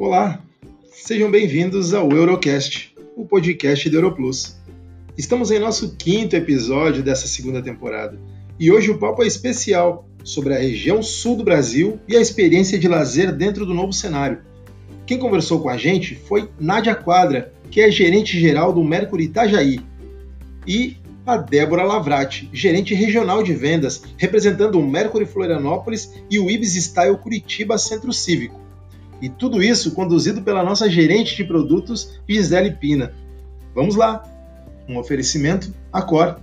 Olá, sejam bem-vindos ao Eurocast, o podcast do Europlus. Estamos em nosso quinto episódio dessa segunda temporada e hoje o papo é especial sobre a região sul do Brasil e a experiência de lazer dentro do novo cenário. Quem conversou com a gente foi Nádia Quadra, que é gerente geral do Mercury Itajaí, e a Débora Lavrati, gerente regional de vendas, representando o Mercury Florianópolis e o Ibis Style Curitiba Centro Cívico. E tudo isso conduzido pela nossa gerente de produtos, Gisele Pina. Vamos lá! Um oferecimento Acor.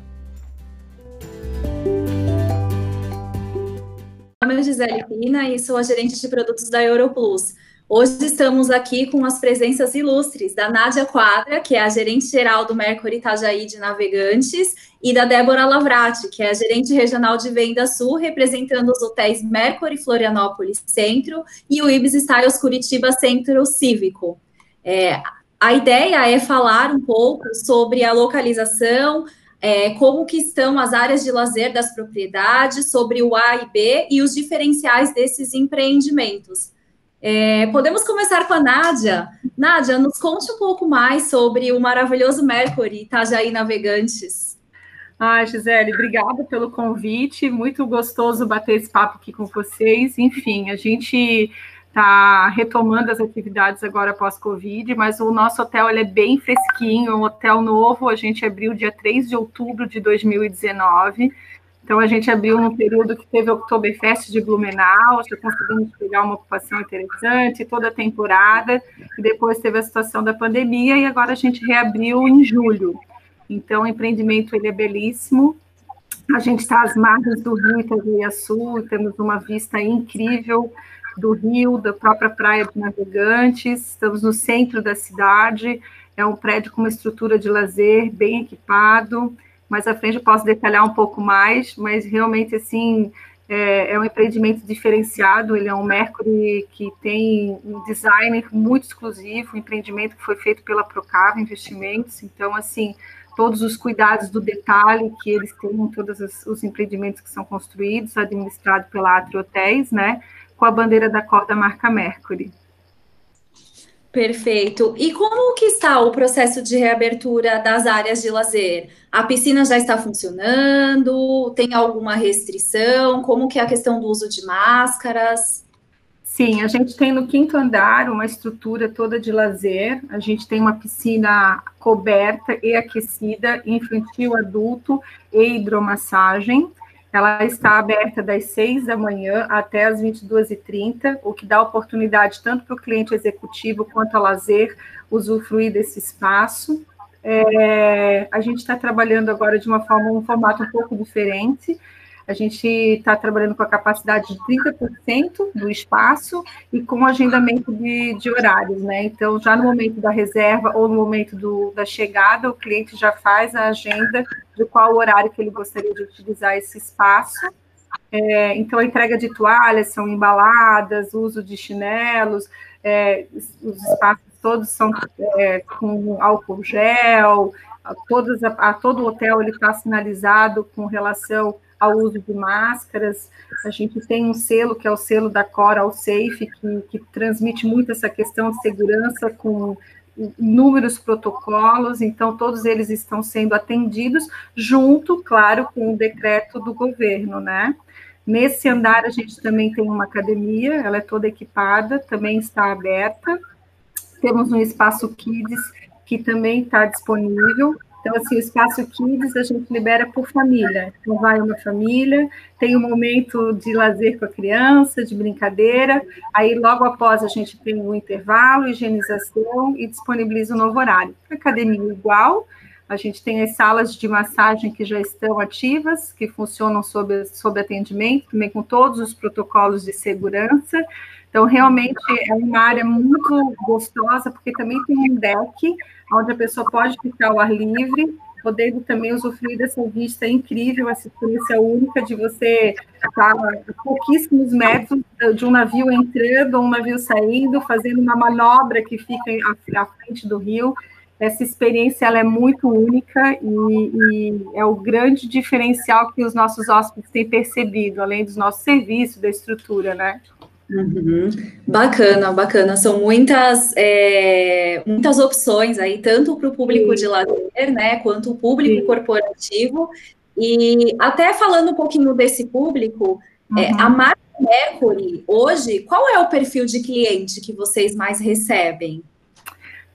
Meu nome é Gisele Pina e sou a gerente de produtos da Europlus. Hoje estamos aqui com as presenças ilustres da Nádia Quadra, que é a gerente geral do Mercury Itajaí de Navegantes, e da Débora Lavrati, que é a gerente regional de Venda Sul, representando os hotéis Mercury Florianópolis Centro e o Ibis Styles Curitiba Centro Cívico. É, a ideia é falar um pouco sobre a localização, é, como que estão as áreas de lazer das propriedades, sobre o A e B e os diferenciais desses empreendimentos. É, podemos começar com a Nádia. Nádia, nos conte um pouco mais sobre o maravilhoso Mercury Itajaí Navegantes. Ah, Gisele, obrigada pelo convite. Muito gostoso bater esse papo aqui com vocês. Enfim, a gente está retomando as atividades agora pós-Covid, mas o nosso hotel é bem fresquinho, um hotel novo. A gente abriu dia 3 de outubro de 2019. Então, a gente abriu num período que teve o Oktoberfest de Blumenau, já conseguimos pegar uma ocupação interessante, toda a temporada, e depois teve a situação da pandemia, e agora a gente reabriu em julho. Então, o empreendimento ele é belíssimo. A gente está às margens do Rio Itajaí temos uma vista incrível do rio, da própria praia de Navegantes, estamos no centro da cidade, é um prédio com uma estrutura de lazer bem equipado, mais à frente eu posso detalhar um pouco mais, mas realmente, assim, é, é, um empreendimento diferenciado, ele é um Mercury que tem um design muito exclusivo, um empreendimento que foi feito pela Procava Investimentos, então, assim, todos os cuidados do detalhe que eles têm em todos os, os empreendimentos que são construídos, administrados pela Atri Hotéis, né, com a bandeira da cor da marca Mercury. Perfeito. E como que está o processo de reabertura das áreas de lazer? A piscina já está funcionando? Tem alguma restrição? Como que é a questão do uso de máscaras? Sim, a gente tem no quinto andar uma estrutura toda de lazer. A gente tem uma piscina coberta e aquecida, infantil, adulto e hidromassagem. Ela está aberta das 6 da manhã até as 22h30, o que dá oportunidade tanto para o cliente executivo quanto a lazer usufruir desse espaço. É, a gente está trabalhando agora de uma forma, um formato um pouco diferente. A gente está trabalhando com a capacidade de 30% do espaço e com agendamento de, de, horários, né? Então, já no momento da reserva ou no momento do, da chegada, o cliente já faz a agenda de qual horário que ele gostaria de utilizar esse espaço. É, então, a entrega de toalhas são embaladas, uso de chinelos, é, os espaços todos são é, com álcool gel, a, todos, a, a todo o hotel ele está sinalizado com relação ao uso de máscaras. A gente tem um selo, que é o selo da Cora Safe, que, que transmite muito essa questão de segurança com inúmeros protocolos, então todos eles estão sendo atendidos, junto, claro, com o decreto do governo, né? Nesse andar a gente também tem uma academia, ela é toda equipada, também está aberta. Temos um espaço Kids que também está disponível. Então, assim, o espaço Kids a gente libera por família. Então, vai uma família, tem um momento de lazer com a criança, de brincadeira, aí logo após a gente tem um intervalo, higienização e disponibiliza um novo horário. Academia igual, a gente tem as salas de massagem que já estão ativas, que funcionam sob, sob atendimento, também com todos os protocolos de segurança. Então, realmente é uma área muito gostosa, porque também tem um deck onde a pessoa pode ficar ao ar livre, podendo também usufruir dessa vista incrível, essa experiência única de você estar a pouquíssimos metros de um navio entrando ou um navio saindo, fazendo uma manobra que fica à frente do rio. Essa experiência ela é muito única e, e é o grande diferencial que os nossos hóspedes têm percebido, além dos nossos serviços, da estrutura, né? Uhum. Bacana, bacana. São muitas, é, muitas opções aí, tanto para o público Sim. de lazer, né, quanto o público Sim. corporativo. E até falando um pouquinho desse público, é, uhum. é, a marca Mercury, hoje, qual é o perfil de cliente que vocês mais recebem?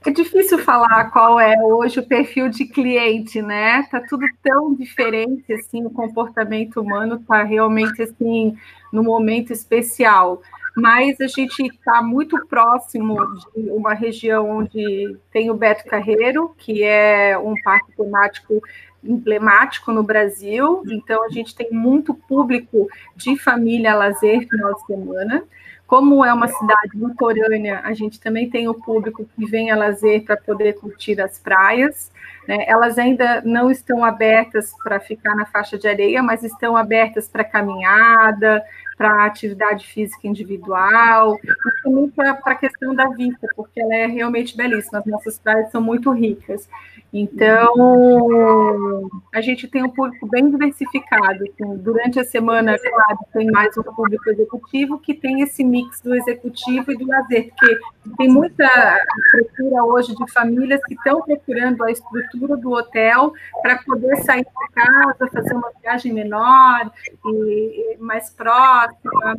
É difícil falar qual é hoje o perfil de cliente, né? Tá tudo tão diferente assim, o comportamento humano está realmente assim no momento especial. Mas a gente está muito próximo de uma região onde tem o Beto Carreiro, que é um parque temático emblemático no Brasil. Então a gente tem muito público de família lazer final de semana. Como é uma cidade litorânea, a gente também tem o público que vem a lazer para poder curtir as praias. Né? Elas ainda não estão abertas para ficar na faixa de areia, mas estão abertas para caminhada, para atividade física individual, e também para a questão da vista, porque ela é realmente belíssima. As nossas praias são muito ricas. Então, a gente tem um público bem diversificado. Assim, durante a semana, claro, tem mais um público executivo que tem esse mix do executivo e do lazer, porque tem muita procura hoje de famílias que estão procurando a estrutura do hotel para poder sair de casa, fazer uma viagem menor e, e mais próxima,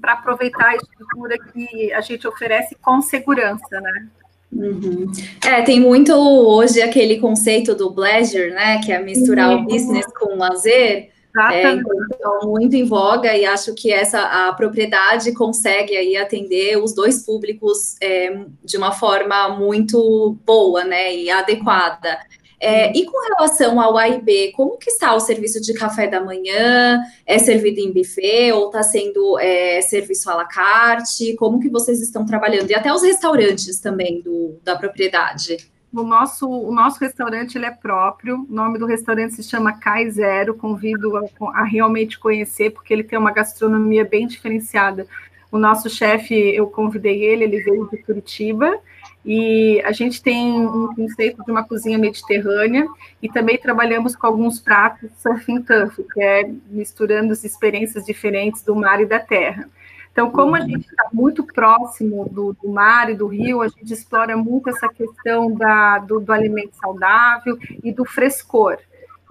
para aproveitar a estrutura que a gente oferece com segurança, né? Uhum. É, tem muito hoje aquele conceito do pleasure, né? Que é misturar uhum. o business com o lazer. É, então, muito em voga e acho que essa a propriedade consegue aí atender os dois públicos é, de uma forma muito boa, né, e adequada. É, e com relação ao A e B, como que está o serviço de café da manhã? É servido em buffet ou está sendo é, serviço à la carte? Como que vocês estão trabalhando? E até os restaurantes também do, da propriedade. O nosso, o nosso restaurante ele é próprio, o nome do restaurante se chama Cai Zero, convido a, a realmente conhecer, porque ele tem uma gastronomia bem diferenciada. O nosso chefe, eu convidei ele, ele veio de Curitiba, e a gente tem um conceito de uma cozinha mediterrânea e também trabalhamos com alguns pratos surf and turf, que é misturando as experiências diferentes do mar e da terra. Então, como a gente está muito próximo do, do, mar e do rio, a gente explora muito essa questão da, do, do alimento saudável e do frescor.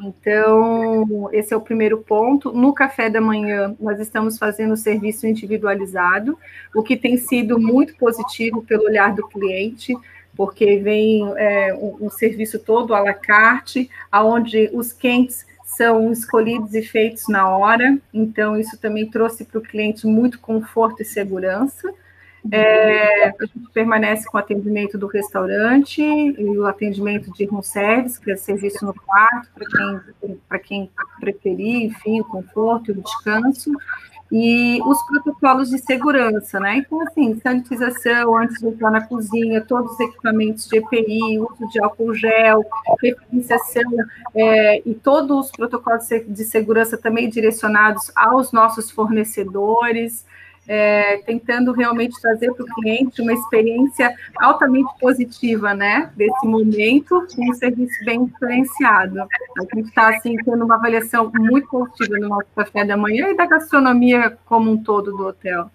Então, esse é o primeiro ponto. No café da manhã, nós estamos fazendo o serviço individualizado, o que tem sido muito positivo pelo olhar do cliente, porque vem é, um, um, serviço todo à la carte, onde os quentes são escolhidos e feitos na hora, então isso também trouxe para o cliente muito conforto e segurança. É, a gente permanece com o atendimento do restaurante e o atendimento de room service, que é serviço no quarto, para quem, quem preferir, enfim, o conforto e o descanso, e os protocolos de segurança, né? Então, assim, sanitização antes de entrar na cozinha, todos os equipamentos de EPI, uso de álcool gel, referenciação é, e todos os protocolos de segurança também direcionados aos nossos fornecedores é, tentando realmente trazer para o cliente uma experiência altamente positiva, né, desse momento, um serviço bem diferenciado. A gente está, assim, tendo uma avaliação muito positiva no nosso café da manhã e da gastronomia como um todo do hotel.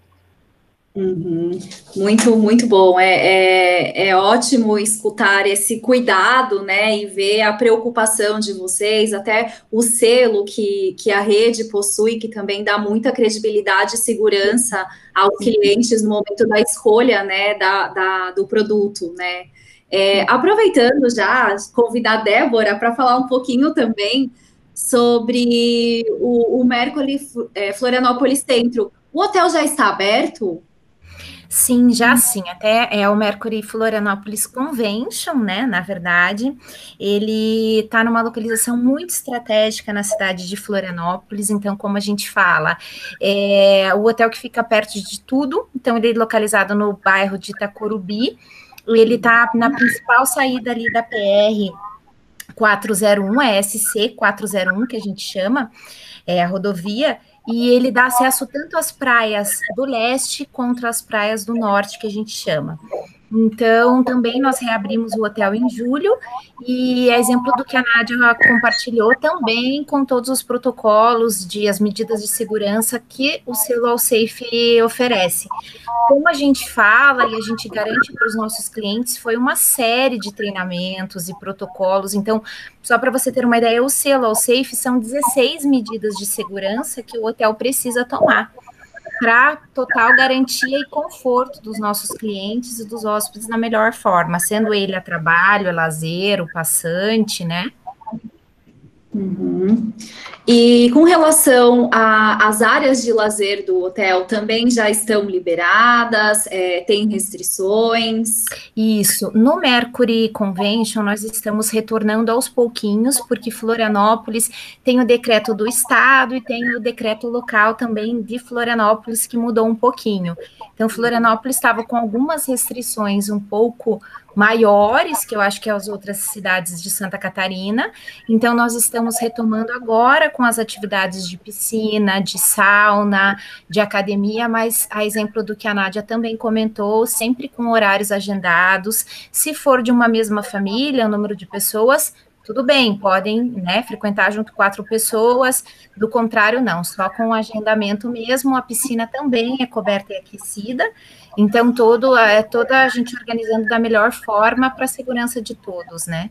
Uhum. Muito, muito bom. É, é, é, ótimo escutar esse cuidado, né? E ver a preocupação de vocês, até o selo que, que a rede possui, que também dá muita credibilidade e segurança aos clientes no momento da escolha, né? Da, da do produto, né? É, aproveitando já, convidar a Débora para falar um pouquinho também sobre o, o Mercury é, Florianópolis Centro. O hotel já está aberto? Sim, já sim. Até é o Mercury Florianópolis Convention, né? Na verdade, ele está numa localização muito estratégica na cidade de Florianópolis. Então, como a gente fala, é o hotel que fica perto de tudo. Então, ele é localizado no bairro de Itacorubi. Ele está na principal saída ali da PR 401, é SC 401 que a gente chama, é a rodovia e ele dá acesso tanto às praias do leste quanto às praias do norte, que a gente chama. Então, também nós reabrimos o hotel em julho, e é exemplo do que a Nádia compartilhou também com todos os protocolos de as medidas de segurança que o selo Safe oferece. Como a gente fala e a gente garante para os nossos clientes, foi uma série de treinamentos e protocolos. Então, só para você ter uma ideia, o selo Safe são 16 medidas de segurança que o hotel precisa tomar para total garantia e conforto dos nossos clientes e dos hóspedes na melhor forma, sendo ele a trabalho, a lazer, o passante, né? Uhum. E com relação às áreas de lazer do hotel, também já estão liberadas? É, tem restrições? Isso. No Mercury Convention, nós estamos retornando aos pouquinhos, porque Florianópolis tem o decreto do estado e tem o decreto local também de Florianópolis, que mudou um pouquinho. Então, Florianópolis estava com algumas restrições um pouco maiores, que eu acho que é as outras cidades de Santa Catarina. Então, nós estamos retomando agora com as atividades de piscina, de sauna, de academia, mas a exemplo do que a Nádia também comentou, sempre com horários agendados. Se for de uma mesma família, o número de pessoas, tudo bem, podem né, frequentar junto quatro pessoas, do contrário, não, só com o agendamento mesmo, a piscina também é coberta e aquecida, então todo, é toda a gente organizando da melhor forma para a segurança de todos, né?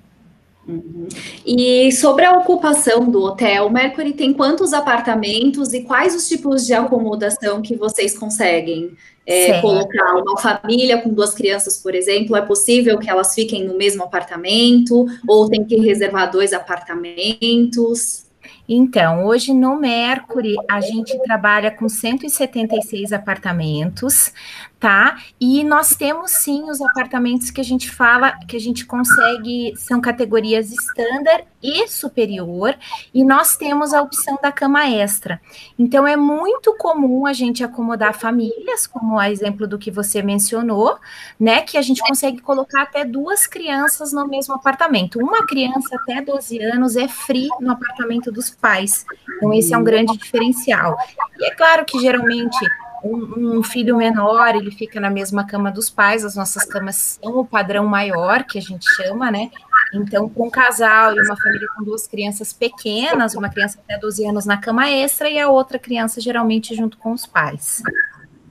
Uhum. E sobre a ocupação do hotel, o Mercury tem quantos apartamentos e quais os tipos de acomodação que vocês conseguem é, colocar uma família com duas crianças, por exemplo, é possível que elas fiquem no mesmo apartamento ou tem que reservar dois apartamentos? Então, hoje no Mercury, a gente trabalha com 176 apartamentos tá? E nós temos sim os apartamentos que a gente fala que a gente consegue, são categorias estándar e superior, e nós temos a opção da cama extra. Então é muito comum a gente acomodar famílias, como a exemplo do que você mencionou, né? Que a gente consegue colocar até duas crianças no mesmo apartamento. Uma criança até 12 anos é free no apartamento dos pais. Então, esse é um grande diferencial. E é claro que geralmente um, um, filho menor, ele fica na mesma cama dos pais, as nossas camas são o padrão maior, que a gente chama, né? Então, com um casal e uma família com duas crianças pequenas, uma criança até 12 anos na cama extra e a outra criança geralmente junto com os pais.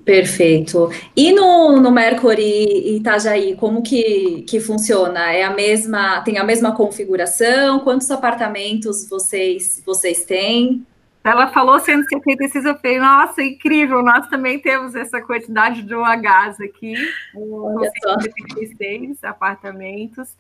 Perfeito. E no, no Mercury Itajaí, como que, que funciona? É a mesma, tem a mesma configuração? Quantos apartamentos vocês, vocês têm? Ela falou 176, eu falei, nossa, incrível, nós também temos essa quantidade de OHs aqui, 176 apartamentos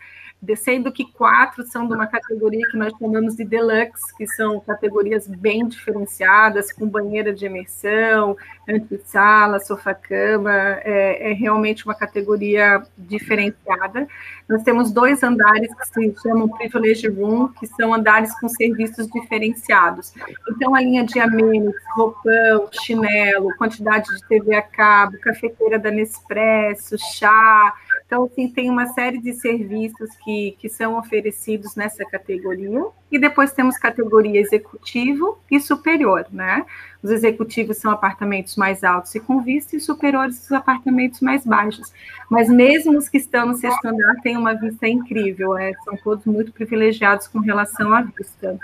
sendo que quatro são de uma categoria que nós chamamos de deluxe, que são categorias bem diferenciadas, com banheira de imersão, antessala, sofá-cama, é, é, realmente uma categoria diferenciada. Nós temos dois andares que se chamam Privilege Room, que são andares com serviços diferenciados. Então, a linha de amenities, roupão, chinelo, quantidade de TV a cabo, cafeteira da Nespresso, chá, então, assim, tem uma série de serviços que, que são oferecidos nessa categoria, e depois temos categoria executivo e superior, né? Os executivos são apartamentos mais altos e com vista, e superiores os apartamentos mais baixos. Mas mesmo os que estão no sexto andar têm uma vista incrível, é, são todos muito privilegiados com relação à vista.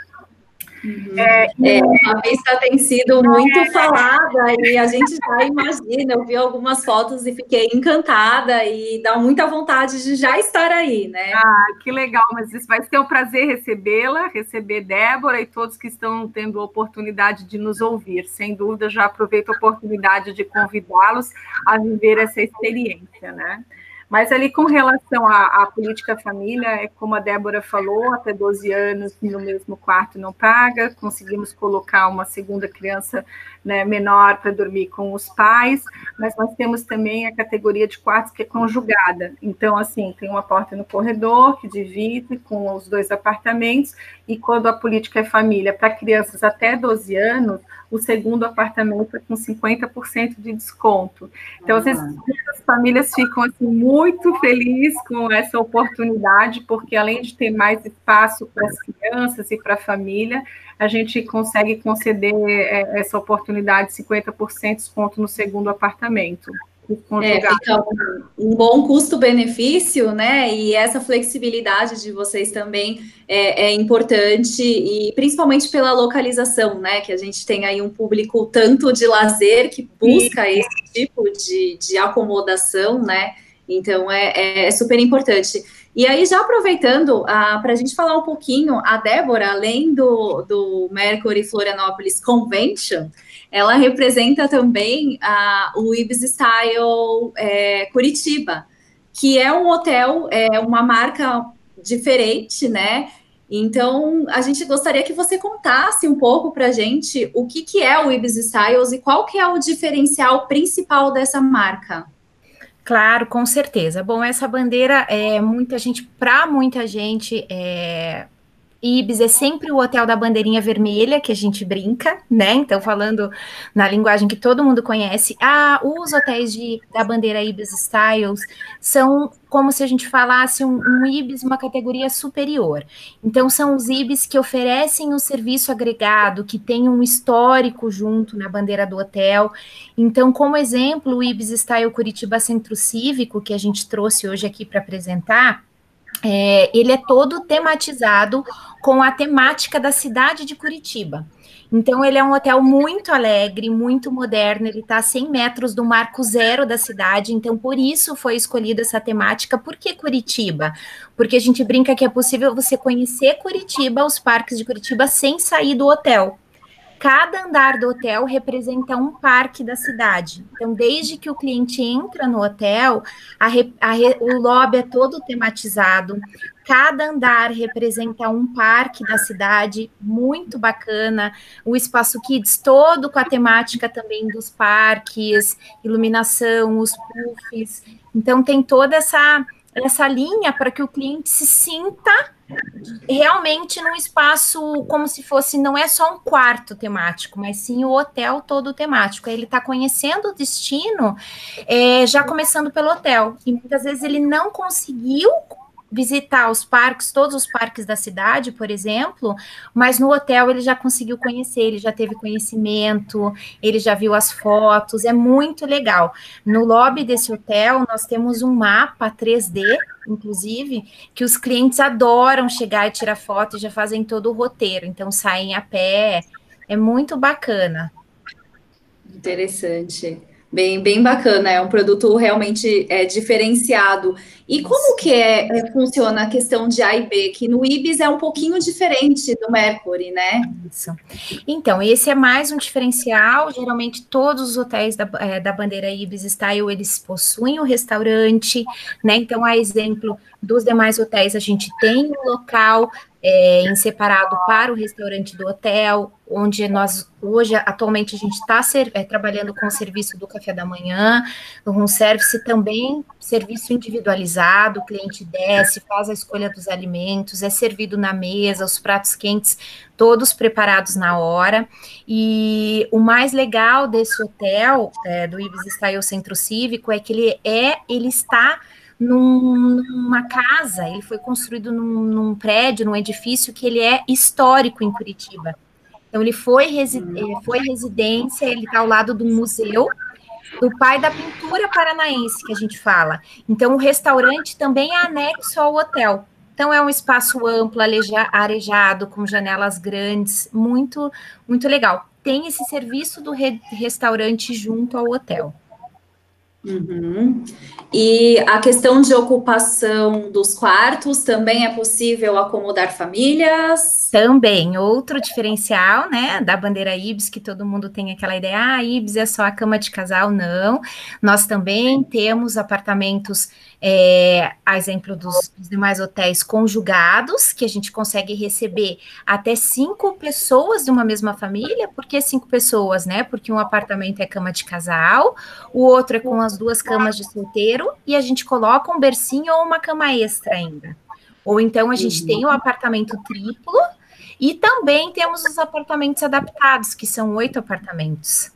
Uhum. É, é, a vista tem sido muito é. falada e a gente já imagina. Eu vi algumas fotos e fiquei encantada e dá muita vontade de já estar aí, né? Ah, que legal, mas isso vai ser um prazer recebê-la, receber Débora e todos que estão tendo a oportunidade de nos ouvir. Sem dúvida, já aproveito a oportunidade de convidá-los a viver essa experiência, né? Mas ali com relação à, à, política família, é como a Débora falou, até 12 anos no mesmo quarto não paga, conseguimos colocar uma segunda criança né, menor para dormir com os pais, mas nós temos também a categoria de quartos que é conjugada. Então, assim, tem uma porta no corredor que divide com os dois apartamentos, e quando a política é família para crianças até 12 anos, o segundo apartamento é com 50% de desconto. Então, as famílias ficam assim, muito felizes com essa oportunidade, porque além de ter mais espaço para as crianças e para a família, a gente consegue conceder é, essa oportunidade de 50% de desconto no segundo apartamento. É, fica um, um bom custo-benefício, né? E essa flexibilidade de vocês também é, é, importante, e principalmente pela localização, né? Que a gente tem aí um público tanto de lazer que busca Sim. esse tipo de, de acomodação, né? Então é, é super importante. E aí, já aproveitando, ah, para a gente falar um pouquinho, a Débora, além do, do Mercury Florianópolis Convention, ela representa também ah, o Ibis Style é, Curitiba, que é um hotel, é uma marca diferente, né? Então, a gente gostaria que você contasse um pouco para a gente o que, que é o Ibis Styles e qual que é o diferencial principal dessa marca. Claro, com certeza. Bom, essa bandeira é muita gente, para muita gente, é, Ibis é sempre o hotel da bandeirinha vermelha, que a gente brinca, né? Então, falando na linguagem que todo mundo conhece, ah, os hotéis de, da bandeira Ibis Styles são como se a gente falasse um, um Ibis, uma categoria superior. Então, são os Ibis que oferecem o serviço agregado, que tem um histórico junto na bandeira do hotel. Então, como exemplo, o Ibis Style Curitiba Centro Cívico, que a gente trouxe hoje aqui para apresentar, é, ele é todo tematizado com a temática da cidade de Curitiba. Então, ele é um hotel muito alegre, muito moderno, ele está a 100 metros do marco zero da cidade, então por isso foi escolhida essa temática. Por que Curitiba? Porque a gente brinca que é possível você conhecer Curitiba, os parques de Curitiba, sem sair do hotel cada andar do hotel representa um parque da cidade. Então, desde que o cliente entra no hotel, a a o lobby é todo tematizado. Cada andar representa um parque da cidade, muito bacana. O espaço Kids todo com a temática também dos parques, iluminação, os puffs. Então, tem toda essa essa linha para que o cliente se sinta realmente num espaço como se fosse, não é só um quarto temático, mas sim o hotel todo temático. Ele está conhecendo o destino é, já começando pelo hotel. E muitas vezes ele não conseguiu visitar os parques, todos os parques da cidade, por exemplo, mas no hotel ele já conseguiu conhecer, ele já teve conhecimento, ele já viu as fotos, é muito legal. No lobby desse hotel, nós temos um mapa 3D, inclusive, que os clientes adoram chegar e tirar foto e já fazem todo o roteiro, então saem a pé, é muito bacana. Interessante. Bem, bem bacana, é um produto realmente é, diferenciado. E como que é, é, funciona a questão de A e B? Que no Ibis é um pouquinho diferente do Mercury, né? Isso. Então, esse é mais um diferencial. Geralmente, todos os hotéis da, é, da bandeira Ibis Style, eles possuem o um restaurante, né? Então, a exemplo dos demais hotéis, a gente tem um local é, em separado para o restaurante do hotel, onde nós hoje atualmente a gente está é, trabalhando com o serviço do café da manhã, um service também serviço individualizado, o cliente desce, faz a escolha dos alimentos, é servido na mesa, os pratos quentes todos preparados na hora. E o mais legal desse hotel é, do Ibis Style Centro Cívico é que ele é, ele está num, numa casa, ele foi construído num, num, prédio, num edifício que ele é histórico em Curitiba. Então, ele foi, resi foi residência, ele está ao lado do museu, do pai da pintura paranaense, que a gente fala. Então, o restaurante também é anexo ao hotel. Então, é um espaço amplo, arejado, com janelas grandes, muito, muito legal. Tem esse serviço do re restaurante junto ao hotel. Uhum. E a questão de ocupação dos quartos também é possível acomodar famílias? Também, outro diferencial, né, da bandeira Ibis, que todo mundo tem aquela ideia, ah, Ibis é só a cama de casal, não. Nós também temos apartamentos é, a exemplo dos, dos, demais hotéis conjugados, que a gente consegue receber até cinco pessoas de uma mesma família. Por que cinco pessoas, né? Porque um apartamento é cama de casal, o outro é com as duas camas de solteiro, e a gente coloca um bercinho ou uma cama extra ainda. Ou então a gente tem o um apartamento triplo, e também temos os apartamentos adaptados, que são oito apartamentos.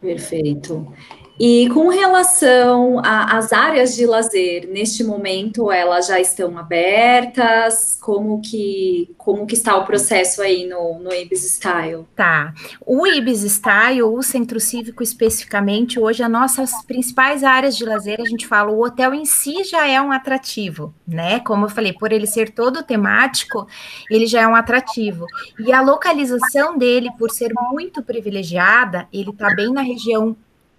Perfeito. E com relação às áreas de lazer, neste momento elas já estão abertas? Como que, como que está o processo aí no, no Ibis Style? Tá. O Ibis Style, o Centro Cívico especificamente, hoje as nossas principais áreas de lazer, a gente fala, o hotel em si já é um atrativo, né? Como eu falei, por ele ser todo temático, ele já é um atrativo. E a localização dele, por ser muito privilegiada, ele está bem na região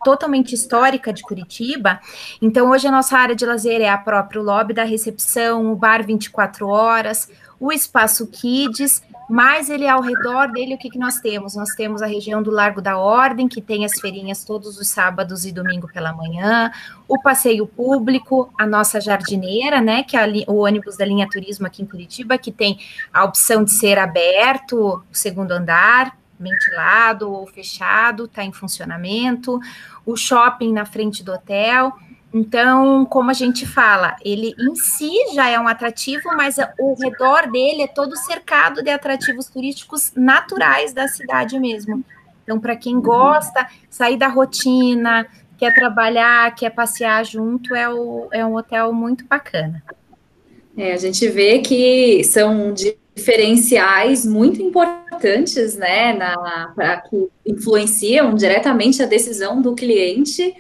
totalmente histórica de Curitiba. Então, hoje a nossa área de lazer é a própria lobby da recepção, o bar 24 horas, o espaço Kids, mas ele ao redor dele, o que, que nós temos? Nós temos a região do Largo da Ordem, que tem as feirinhas todos os sábados e domingo pela manhã, o passeio público, a nossa jardineira, né, que é o ônibus da linha turismo aqui em Curitiba, que tem a opção de ser aberto, o segundo andar, ventilado ou fechado, está em funcionamento, o shopping na frente do hotel. Então, como a gente fala, ele em si já é um atrativo, mas o redor dele é todo cercado de atrativos turísticos naturais da cidade mesmo. Então, para quem gosta, sair da rotina, quer trabalhar, quer passear junto, é, o, é um hotel muito bacana. É, a gente vê que são diferenciais muito importantes, né, na, pra, que influenciam diretamente a decisão do cliente.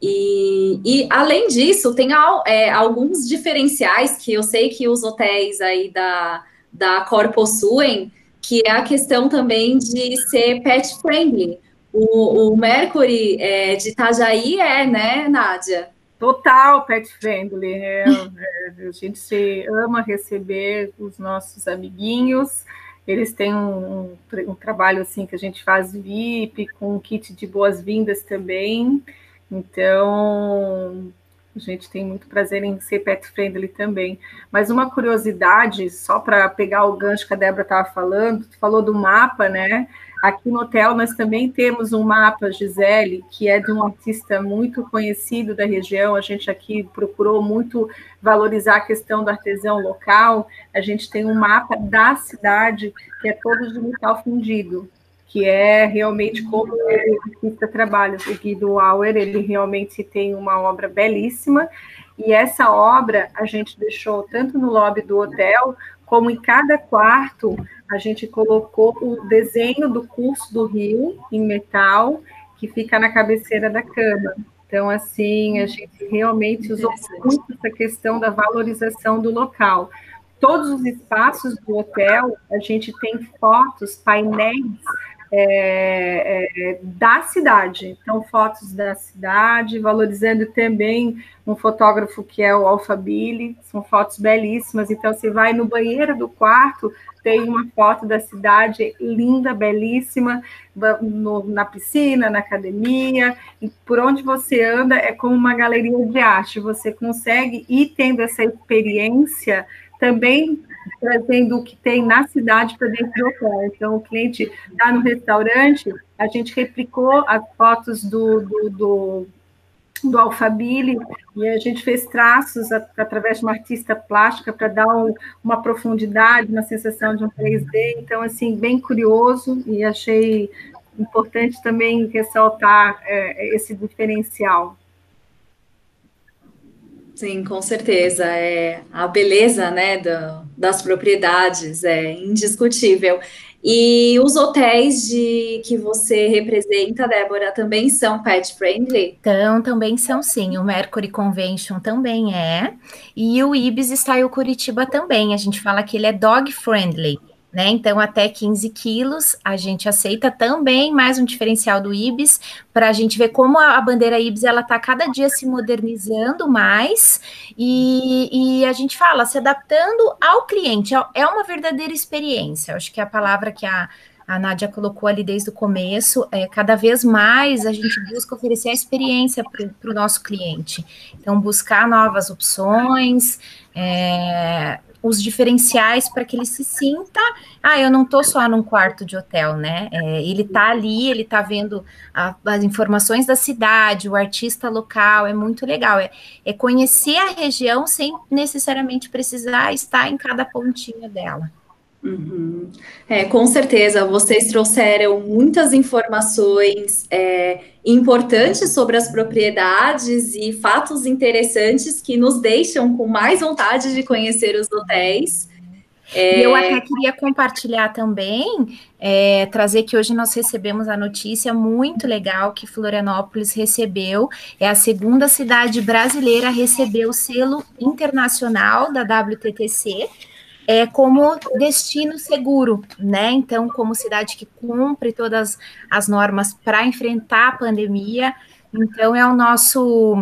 E, e além disso, tem é, alguns diferenciais que eu sei que os hotéis aí da, da Cor possuem, que é a questão também de ser pet friendly. O, o Mercury é, de Itajaí é, né, Nádia? Total pet friendly. É, é, a gente ama receber os nossos amiguinhos. Eles têm um, um, um, trabalho assim que a gente faz VIP, com um kit de boas-vindas também. Então, a gente tem muito prazer em ser pet friendly também. Mas uma curiosidade, só para pegar o gancho que a Débora estava falando, tu falou do mapa, né? Aqui no hotel nós também temos um mapa, Gisele, que é de um artista muito conhecido da região. A gente aqui procurou muito valorizar a questão do artesão local. A gente tem um mapa da cidade que é todo de metal fundido, que é realmente como o artista trabalha. O Guido Auer, ele realmente tem uma obra belíssima. E essa obra a gente deixou tanto no lobby do hotel como em cada quarto a gente colocou o desenho do curso do rio em metal, que fica na cabeceira da cama. Então, assim, a gente realmente usou muito essa questão da valorização do local. Todos os espaços do hotel, a gente tem fotos, painéis é, é, da cidade. Então, fotos da cidade, valorizando também um fotógrafo que é o Alphabili, são fotos belíssimas. Então, você vai no banheiro do quarto, tem uma foto da cidade linda, belíssima, no, na piscina, na academia, por onde você anda é como uma galeria de arte, você consegue ir tendo essa experiência também trazendo o que tem na cidade para dentro do hotel. Então, o cliente está no restaurante, a gente replicou as fotos do, do, do do Alphabile, e a gente fez traços a, através de uma artista plástica para dar um, uma profundidade, uma sensação de um 3D, então, assim, bem curioso, e achei importante também ressaltar é, esse diferencial. Sim, com certeza. É, a beleza né, do, das propriedades é indiscutível. E os hotéis de que você representa, Débora, também são pet friendly? Então, também são sim. O Mercury Convention também é. E o Ibis Style Curitiba também. A gente fala que ele é dog friendly né? Então, até 15 quilos a gente aceita também, mais um diferencial do IBS, para a gente ver como a, bandeira IBS ela está cada dia se modernizando mais e, e, a gente fala, se adaptando ao cliente. É, é uma verdadeira experiência. Acho que é a palavra que a a Nádia colocou ali desde o começo, é, cada vez mais a gente busca oferecer a experiência para o nosso cliente. Então, buscar novas opções, é, os diferenciais para que ele se sinta, ah, eu não estou só num quarto de hotel, né? É, ele está ali, ele está vendo a, as informações da cidade, o artista local, é muito legal. É, é conhecer a região sem necessariamente precisar estar em cada pontinha dela. Uhum. É, com certeza, vocês trouxeram muitas informações é, importantes sobre as propriedades e fatos interessantes que nos deixam com mais vontade de conhecer os hotéis. É... Eu até queria compartilhar também, é, trazer que hoje nós recebemos a notícia muito legal que Florianópolis recebeu, é a segunda cidade brasileira a receber o selo internacional da WTTC, é, como destino seguro, né? Então, como cidade que cumpre todas as normas para enfrentar a pandemia, então é o nosso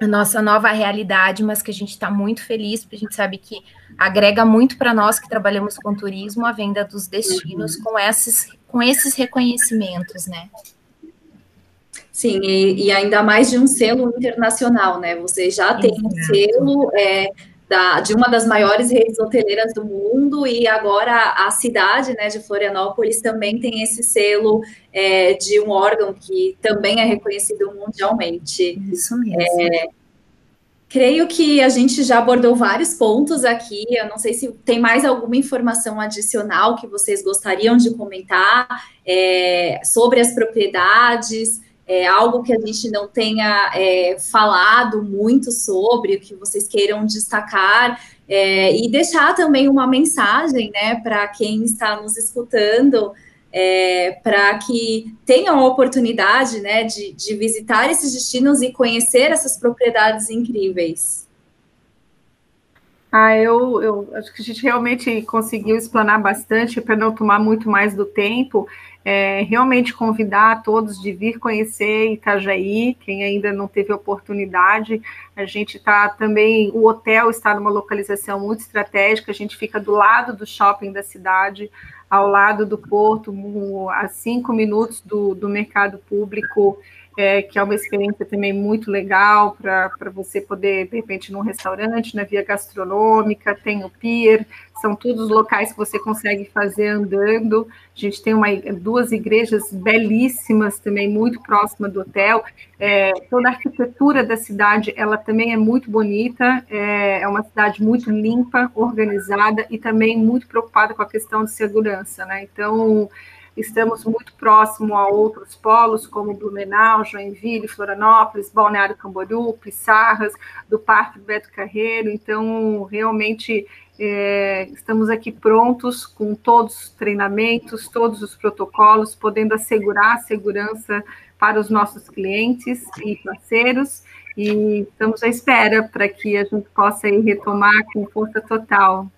a nossa nova realidade, mas que a gente está muito feliz, porque a gente sabe que agrega muito para nós que trabalhamos com turismo a venda dos destinos com esses, com esses reconhecimentos, né? Sim, e, e ainda mais de um selo internacional, né? Você já tem um selo é, da, de uma das maiores redes hoteleiras do mundo e agora a cidade né, de Florianópolis também tem esse selo é, de um órgão que também é reconhecido mundialmente. Isso mesmo. É, creio que a gente já abordou vários pontos aqui. Eu não sei se tem mais alguma informação adicional que vocês gostariam de comentar é, sobre as propriedades é, algo que a gente não tenha é, falado muito sobre, o que vocês queiram destacar, é, e deixar também uma mensagem né, para quem está nos escutando, é, para que tenham a oportunidade né, de, de visitar esses destinos e conhecer essas propriedades incríveis. Ah, eu, eu acho que a gente realmente conseguiu explanar bastante para não tomar muito mais do tempo é, realmente convidar todos de vir conhecer Itajaí, quem ainda não teve oportunidade. A gente está também, o hotel está numa localização muito estratégica, a gente fica do lado do shopping da cidade, ao lado do porto, a cinco minutos do, do mercado público é, que é uma experiência também muito legal para você poder, de repente, num restaurante, na via gastronômica, tem o pier, são todos locais que você consegue fazer andando. A gente tem uma, duas igrejas belíssimas também, muito próxima do hotel. É, toda a arquitetura da cidade, ela também é muito bonita, é, é uma cidade muito limpa, organizada e também muito preocupada com a questão de segurança, né? Então, Estamos muito próximo a outros polos, como Blumenau, Joinville, Florianópolis, Balneário Camboriú, Pissarras, do Parque Beto Carreiro. Então, realmente, é, estamos aqui prontos com todos os treinamentos, todos os protocolos, podendo assegurar a segurança para os nossos clientes e parceiros. E estamos à espera para que a gente possa retomar com força total.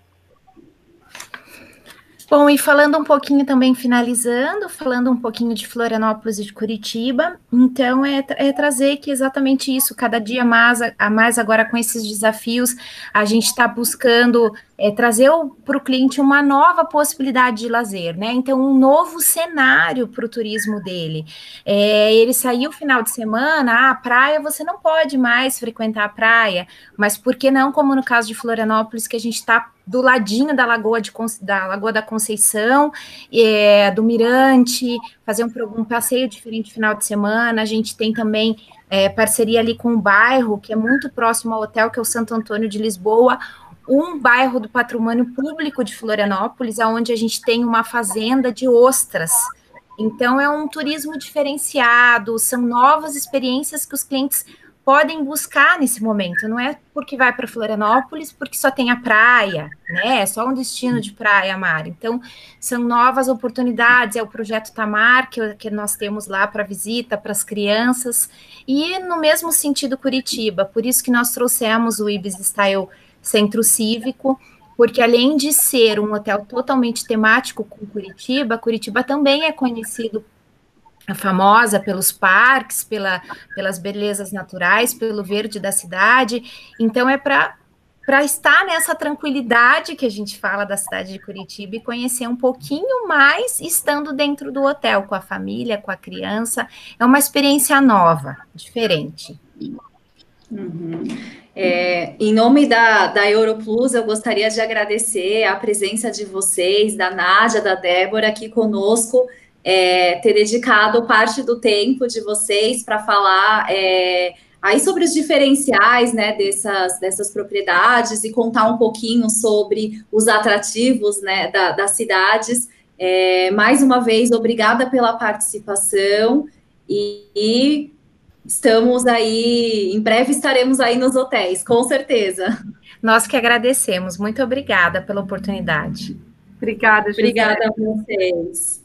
Bom, e falando um pouquinho também, finalizando, falando um pouquinho de Florianópolis e de Curitiba, então é, é trazer que exatamente isso, cada dia mais, a mais agora com esses desafios, a gente está buscando é, trazer para o cliente uma nova possibilidade de lazer, né? Então, um novo cenário para o turismo dele. É, ele saiu final de semana, ah, a praia você não pode mais frequentar a praia, mas por que não, como no caso de Florianópolis, que a gente está do ladinho da Lagoa, de, da Lagoa da Conceição, é, do Mirante, fazer um, um passeio diferente final de semana. A gente tem também é, parceria ali com o bairro, que é muito próximo ao hotel, que é o Santo Antônio de Lisboa, um bairro do patrimônio público de Florianópolis, onde a gente tem uma fazenda de ostras. Então, é um turismo diferenciado, são novas experiências que os clientes podem buscar nesse momento. Não é porque vai para Florianópolis porque só tem a praia, né? É só um destino de praia, mar. Então, são novas oportunidades. É o projeto Tamar que, que nós temos lá para visita para as crianças. E no mesmo sentido, Curitiba. Por isso que nós trouxemos o Ibis Style Centro Cívico. Porque além de ser um hotel totalmente temático com Curitiba, Curitiba também é conhecido famosa pelos parques, pela, pelas belezas naturais, pelo verde da cidade. Então é para para estar nessa tranquilidade que a gente fala da cidade de Curitiba e conhecer um pouquinho mais estando dentro do hotel com a família, com a criança. É uma experiência nova, diferente. Uhum. É, em nome da, da Europlus, eu gostaria de agradecer a presença de vocês, da Nádia, da Débora, aqui conosco é, ter dedicado parte do tempo de vocês para falar é, aí sobre os diferenciais né, dessas, dessas propriedades e contar um pouquinho sobre os atrativos né, da, das cidades. É, mais uma vez, obrigada pela participação e, e estamos aí, em breve estaremos aí nos hotéis, com certeza. Nós que agradecemos. Muito obrigada pela oportunidade. Obrigada, Gisele. Obrigada a vocês.